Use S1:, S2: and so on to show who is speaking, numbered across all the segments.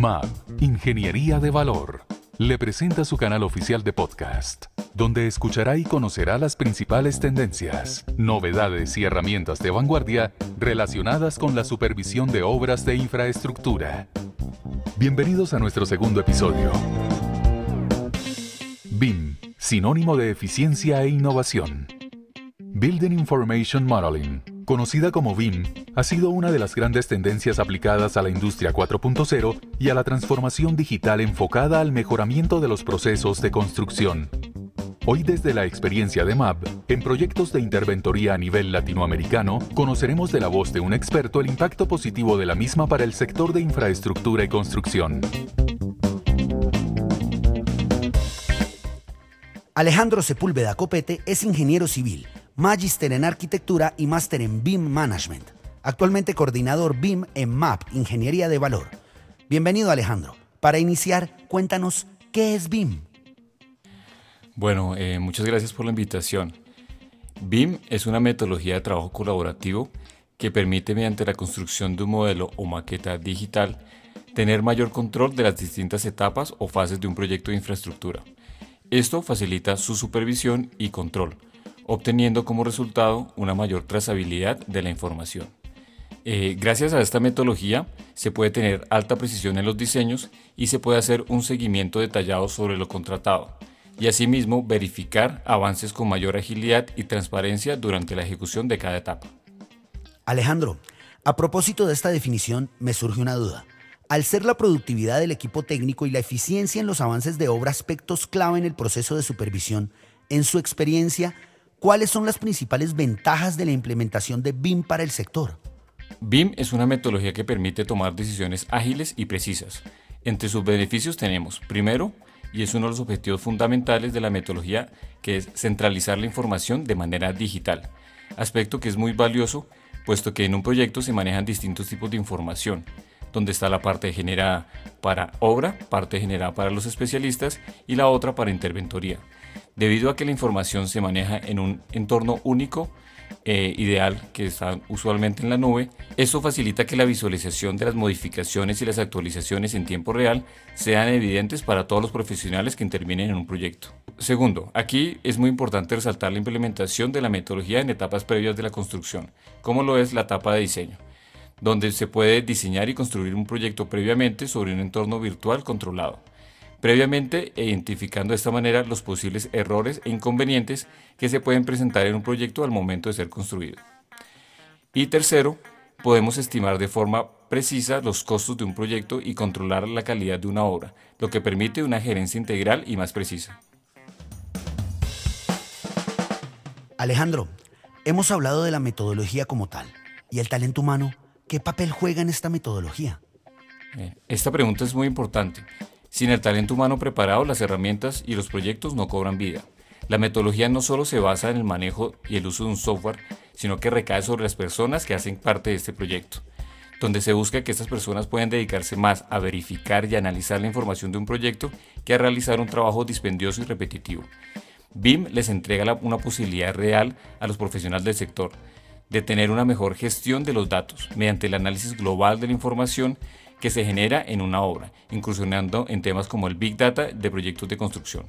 S1: MAP, Ingeniería de Valor, le presenta su canal oficial de podcast, donde escuchará y conocerá las principales tendencias, novedades y herramientas de vanguardia relacionadas con la supervisión de obras de infraestructura. Bienvenidos a nuestro segundo episodio. BIM, sinónimo de eficiencia e innovación. Building Information Modeling conocida como BIM, ha sido una de las grandes tendencias aplicadas a la industria 4.0 y a la transformación digital enfocada al mejoramiento de los procesos de construcción. Hoy desde la experiencia de MAP, en proyectos de interventoría a nivel latinoamericano, conoceremos de la voz de un experto el impacto positivo de la misma para el sector de infraestructura y construcción.
S2: Alejandro Sepúlveda Copete es ingeniero civil Magister en Arquitectura y Máster en BIM Management. Actualmente coordinador BIM en MAP, Ingeniería de Valor. Bienvenido Alejandro. Para iniciar, cuéntanos, ¿qué es BIM?
S3: Bueno, eh, muchas gracias por la invitación. BIM es una metodología de trabajo colaborativo que permite mediante la construcción de un modelo o maqueta digital tener mayor control de las distintas etapas o fases de un proyecto de infraestructura. Esto facilita su supervisión y control, obteniendo como resultado una mayor trazabilidad de la información. Eh, gracias a esta metodología se puede tener alta precisión en los diseños y se puede hacer un seguimiento detallado sobre lo contratado y asimismo verificar avances con mayor agilidad y transparencia durante la ejecución de cada etapa.
S2: Alejandro, a propósito de esta definición me surge una duda. Al ser la productividad del equipo técnico y la eficiencia en los avances de obra aspectos clave en el proceso de supervisión, en su experiencia, ¿Cuáles son las principales ventajas de la implementación de BIM para el sector?
S3: BIM es una metodología que permite tomar decisiones ágiles y precisas. Entre sus beneficios tenemos, primero, y es uno de los objetivos fundamentales de la metodología, que es centralizar la información de manera digital, aspecto que es muy valioso, puesto que en un proyecto se manejan distintos tipos de información, donde está la parte generada para obra, parte generada para los especialistas y la otra para interventoría. Debido a que la información se maneja en un entorno único, eh, ideal que está usualmente en la nube, eso facilita que la visualización de las modificaciones y las actualizaciones en tiempo real sean evidentes para todos los profesionales que intervienen en un proyecto. Segundo, aquí es muy importante resaltar la implementación de la metodología en etapas previas de la construcción, como lo es la etapa de diseño, donde se puede diseñar y construir un proyecto previamente sobre un entorno virtual controlado previamente identificando de esta manera los posibles errores e inconvenientes que se pueden presentar en un proyecto al momento de ser construido. Y tercero, podemos estimar de forma precisa los costos de un proyecto y controlar la calidad de una obra, lo que permite una gerencia integral y más precisa.
S2: Alejandro, hemos hablado de la metodología como tal y el talento humano. ¿Qué papel juega en esta metodología?
S3: Esta pregunta es muy importante sin el talento humano preparado, las herramientas y los proyectos no cobran vida. La metodología no solo se basa en el manejo y el uso de un software, sino que recae sobre las personas que hacen parte de este proyecto, donde se busca que estas personas puedan dedicarse más a verificar y analizar la información de un proyecto que a realizar un trabajo dispendioso y repetitivo. BIM les entrega una posibilidad real a los profesionales del sector de tener una mejor gestión de los datos mediante el análisis global de la información que se genera en una obra, incursionando en temas como el Big Data de proyectos de construcción.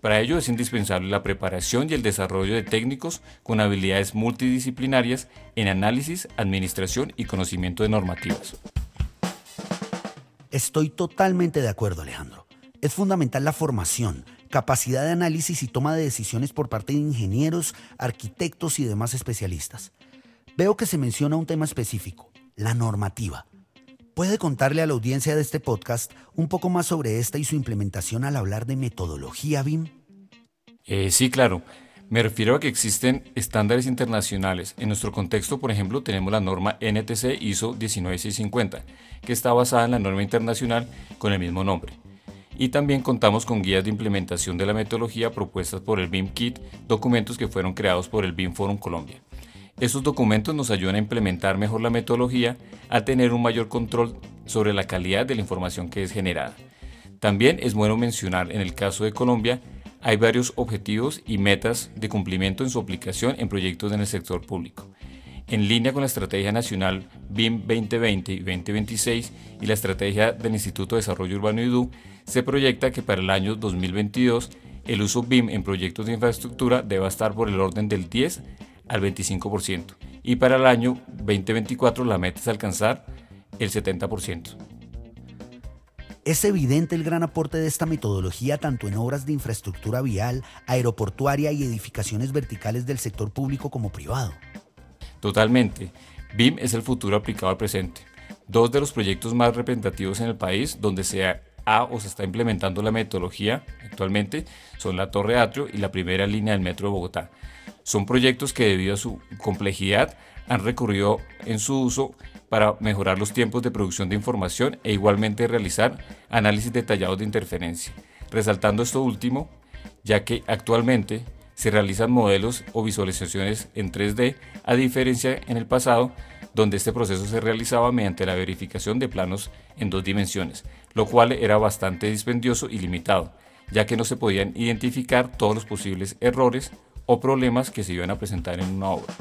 S3: Para ello es indispensable la preparación y el desarrollo de técnicos con habilidades multidisciplinarias en análisis, administración y conocimiento de normativas.
S2: Estoy totalmente de acuerdo, Alejandro. Es fundamental la formación, capacidad de análisis y toma de decisiones por parte de ingenieros, arquitectos y demás especialistas. Veo que se menciona un tema específico, la normativa. ¿Puede contarle a la audiencia de este podcast un poco más sobre esta y su implementación al hablar de metodología BIM?
S3: Eh, sí, claro. Me refiero a que existen estándares internacionales. En nuestro contexto, por ejemplo, tenemos la norma NTC ISO 19650, que está basada en la norma internacional con el mismo nombre. Y también contamos con guías de implementación de la metodología propuestas por el BIM Kit, documentos que fueron creados por el BIM Forum Colombia. Estos documentos nos ayudan a implementar mejor la metodología al tener un mayor control sobre la calidad de la información que es generada. También es bueno mencionar en el caso de Colombia hay varios objetivos y metas de cumplimiento en su aplicación en proyectos en el sector público. En línea con la Estrategia Nacional BIM 2020 y 2026 y la Estrategia del Instituto de Desarrollo Urbano IDU, se proyecta que para el año 2022 el uso BIM en proyectos de infraestructura deba estar por el orden del 10 al 25% y para el año 2024 la meta es alcanzar el 70%.
S2: Es evidente el gran aporte de esta metodología tanto en obras de infraestructura vial, aeroportuaria y edificaciones verticales del sector público como privado.
S3: Totalmente. BIM es el futuro aplicado al presente. Dos de los proyectos más representativos en el país donde se ha o se está implementando la metodología actualmente son la Torre Atrio y la primera línea del Metro de Bogotá. Son proyectos que debido a su complejidad han recurrido en su uso para mejorar los tiempos de producción de información e igualmente realizar análisis detallados de interferencia. Resaltando esto último, ya que actualmente se realizan modelos o visualizaciones en 3D, a diferencia en el pasado, donde este proceso se realizaba mediante la verificación de planos en dos dimensiones, lo cual era bastante dispendioso y limitado, ya que no se podían identificar todos los posibles errores o problemas que se iban a presentar en una obra.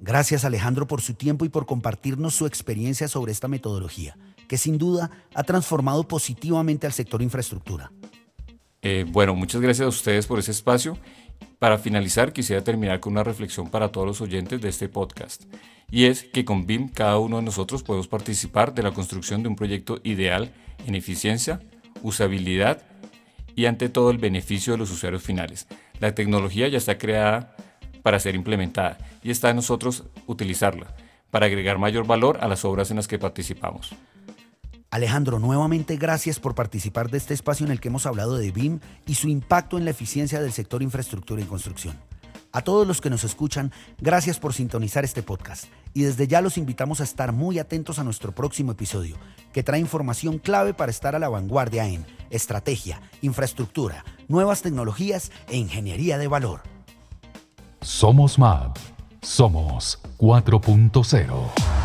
S2: Gracias Alejandro por su tiempo y por compartirnos su experiencia sobre esta metodología, que sin duda ha transformado positivamente al sector infraestructura.
S3: Eh, bueno, muchas gracias a ustedes por ese espacio. Para finalizar, quisiera terminar con una reflexión para todos los oyentes de este podcast. Y es que con BIM cada uno de nosotros podemos participar de la construcción de un proyecto ideal en eficiencia, usabilidad y ante todo el beneficio de los usuarios finales. La tecnología ya está creada para ser implementada y está en nosotros utilizarla para agregar mayor valor a las obras en las que participamos.
S2: Alejandro, nuevamente gracias por participar de este espacio en el que hemos hablado de BIM y su impacto en la eficiencia del sector infraestructura y construcción. A todos los que nos escuchan, gracias por sintonizar este podcast y desde ya los invitamos a estar muy atentos a nuestro próximo episodio, que trae información clave para estar a la vanguardia en estrategia, infraestructura, nuevas tecnologías e ingeniería de valor.
S1: Somos MAP. Somos 4.0.